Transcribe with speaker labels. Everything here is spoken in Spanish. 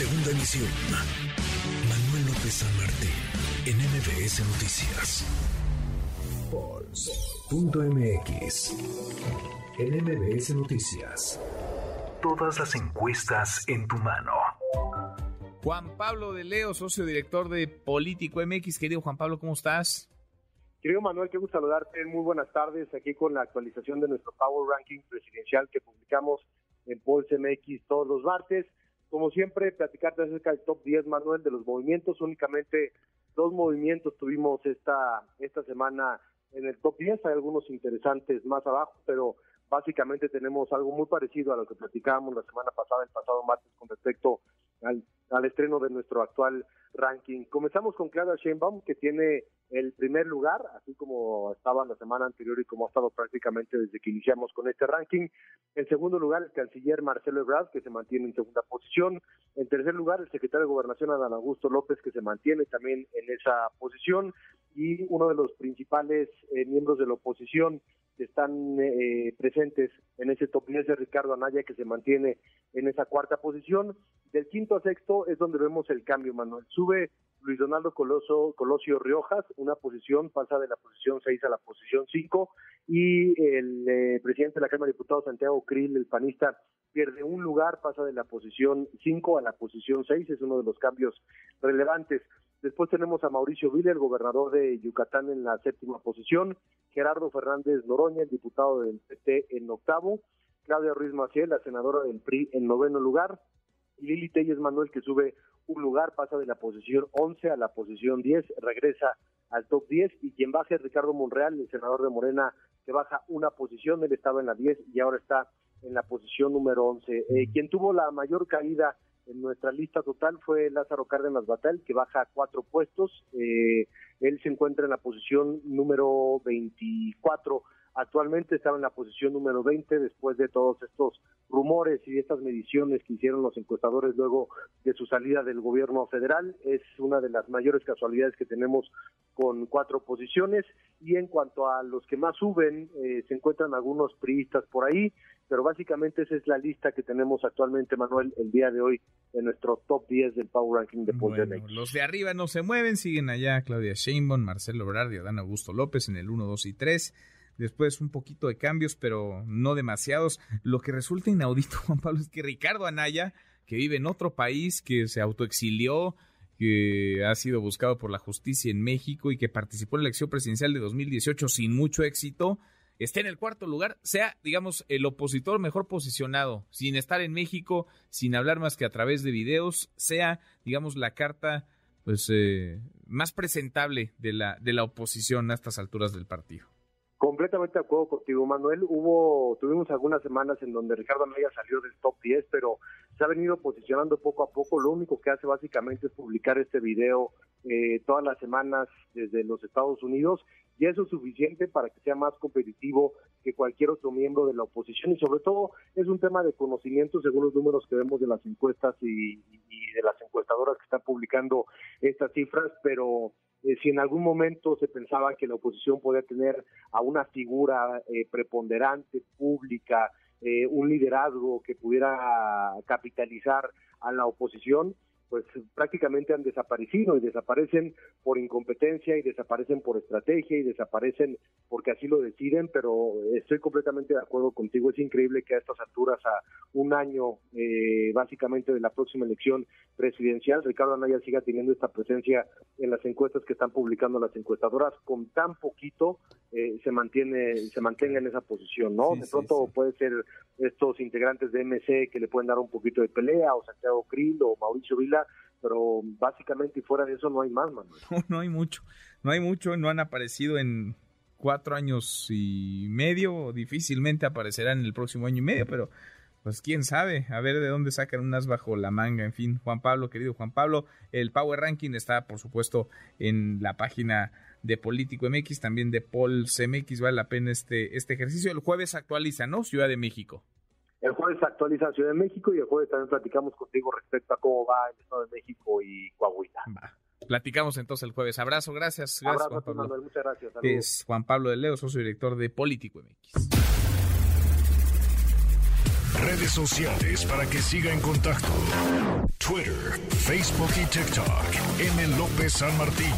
Speaker 1: Segunda emisión. Manuel López San Martín, en MBS Noticias. Pulse.mx. En MBS Noticias. Todas las encuestas en tu mano.
Speaker 2: Juan Pablo de Leo, socio director de Político MX. Querido Juan Pablo, ¿cómo estás?
Speaker 3: Querido Manuel, qué gusto saludarte. Muy buenas tardes aquí con la actualización de nuestro Power Ranking presidencial que publicamos en Pulse MX todos los martes. Como siempre, platicarte acerca del top 10, Manuel, de los movimientos. Únicamente dos movimientos tuvimos esta, esta semana en el top 10. Hay algunos interesantes más abajo, pero básicamente tenemos algo muy parecido a lo que platicábamos la semana pasada, el pasado martes, con respecto al, al estreno de nuestro actual ranking. Comenzamos con Claudia Sheinbaum, que tiene el primer lugar, así como estaba la semana anterior y como ha estado prácticamente desde que iniciamos con este ranking. En segundo lugar, el canciller Marcelo Ebrard, que se mantiene en segunda posición. En tercer lugar, el secretario de Gobernación, Adán Augusto López, que se mantiene también en esa posición. Y uno de los principales eh, miembros de la oposición, que están eh, presentes en ese top 10 de Ricardo Anaya, que se mantiene en esa cuarta posición. Del quinto a sexto es donde vemos el cambio, Manuel. Sube Luis Donaldo Coloso, Colosio Riojas, una posición, pasa de la posición 6 a la posición 5, y el eh, presidente de la Cámara de Diputados, Santiago Krill, el panista, pierde un lugar, pasa de la posición 5 a la posición 6, es uno de los cambios relevantes. Después tenemos a Mauricio Villa, el gobernador de Yucatán, en la séptima posición. Gerardo Fernández Noroña, el diputado del PT, en octavo. Claudia Ruiz Maciel, la senadora del PRI, en noveno lugar. Y Lili Telles Manuel, que sube un lugar, pasa de la posición 11 a la posición 10, regresa al top 10. Y quien baja es Ricardo Monreal, el senador de Morena, que baja una posición. Él estaba en la 10 y ahora está en la posición número 11. Eh, quien tuvo la mayor caída en nuestra lista total fue Lázaro Cárdenas Batal, que baja cuatro puestos. Eh, él se encuentra en la posición número 24. Actualmente estaba en la posición número 20 después de todos estos rumores y estas mediciones que hicieron los encuestadores luego de su salida del gobierno federal. Es una de las mayores casualidades que tenemos con cuatro posiciones. Y en cuanto a los que más suben, eh, se encuentran algunos priistas por ahí pero básicamente esa es la lista que tenemos actualmente, Manuel, el día de hoy en nuestro top 10 del Power Ranking de bueno,
Speaker 2: Los de arriba no se mueven, siguen allá Claudia Sheinbaum, Marcelo Ebrard y Adán Augusto López en el 1, 2 y 3. Después un poquito de cambios, pero no demasiados. Lo que resulta inaudito, Juan Pablo, es que Ricardo Anaya, que vive en otro país, que se autoexilió, que ha sido buscado por la justicia en México y que participó en la elección presidencial de 2018 sin mucho éxito, esté en el cuarto lugar, sea, digamos, el opositor mejor posicionado, sin estar en México, sin hablar más que a través de videos, sea, digamos, la carta pues eh, más presentable de la, de la oposición a estas alturas del partido.
Speaker 3: Completamente de acuerdo contigo, Manuel. Hubo, tuvimos algunas semanas en donde Ricardo Anaya salió del top 10, pero se ha venido posicionando poco a poco. Lo único que hace básicamente es publicar este video eh, todas las semanas desde los Estados Unidos y eso es suficiente para que sea más competitivo que cualquier otro miembro de la oposición y sobre todo es un tema de conocimiento según los números que vemos de las encuestas y, de las encuestadoras que están publicando estas cifras, pero eh, si en algún momento se pensaba que la oposición podía tener a una figura eh, preponderante, pública, eh, un liderazgo que pudiera capitalizar a la oposición, pues prácticamente han desaparecido y desaparecen por incompetencia y desaparecen por estrategia y desaparecen porque así lo deciden, pero estoy completamente de acuerdo contigo, es increíble que a estas alturas, a un año eh, básicamente de la próxima elección presidencial, Ricardo Anaya siga teniendo esta presencia en las encuestas que están publicando las encuestadoras, con tan poquito eh, se mantiene se mantenga en esa posición, ¿no? de pronto puede ser estos integrantes de MC que le pueden dar un poquito de pelea, o Santiago Krill o Mauricio Vila, pero básicamente fuera de eso no hay más, Manuel.
Speaker 2: No, no hay mucho, no hay mucho, no han aparecido en cuatro años y medio, difícilmente aparecerán en el próximo año y medio, pero pues quién sabe, a ver de dónde sacan unas bajo la manga, en fin, Juan Pablo, querido Juan Pablo, el Power Ranking está por supuesto en la página de Político MX, también de Paul CMX, vale la pena este, este ejercicio. El jueves actualiza, ¿no? Ciudad de México.
Speaker 3: El jueves actualiza Ciudad de México y el jueves también platicamos contigo respecto a cómo va el Estado de México y Coahuila.
Speaker 2: Platicamos entonces el jueves. Abrazo, gracias. gracias
Speaker 3: Juan Pablo. muchas gracias.
Speaker 2: Es Juan Pablo de Leo, socio director de Político MX.
Speaker 1: Redes sociales para que siga en contacto: Twitter, Facebook y TikTok. M. López San Martín.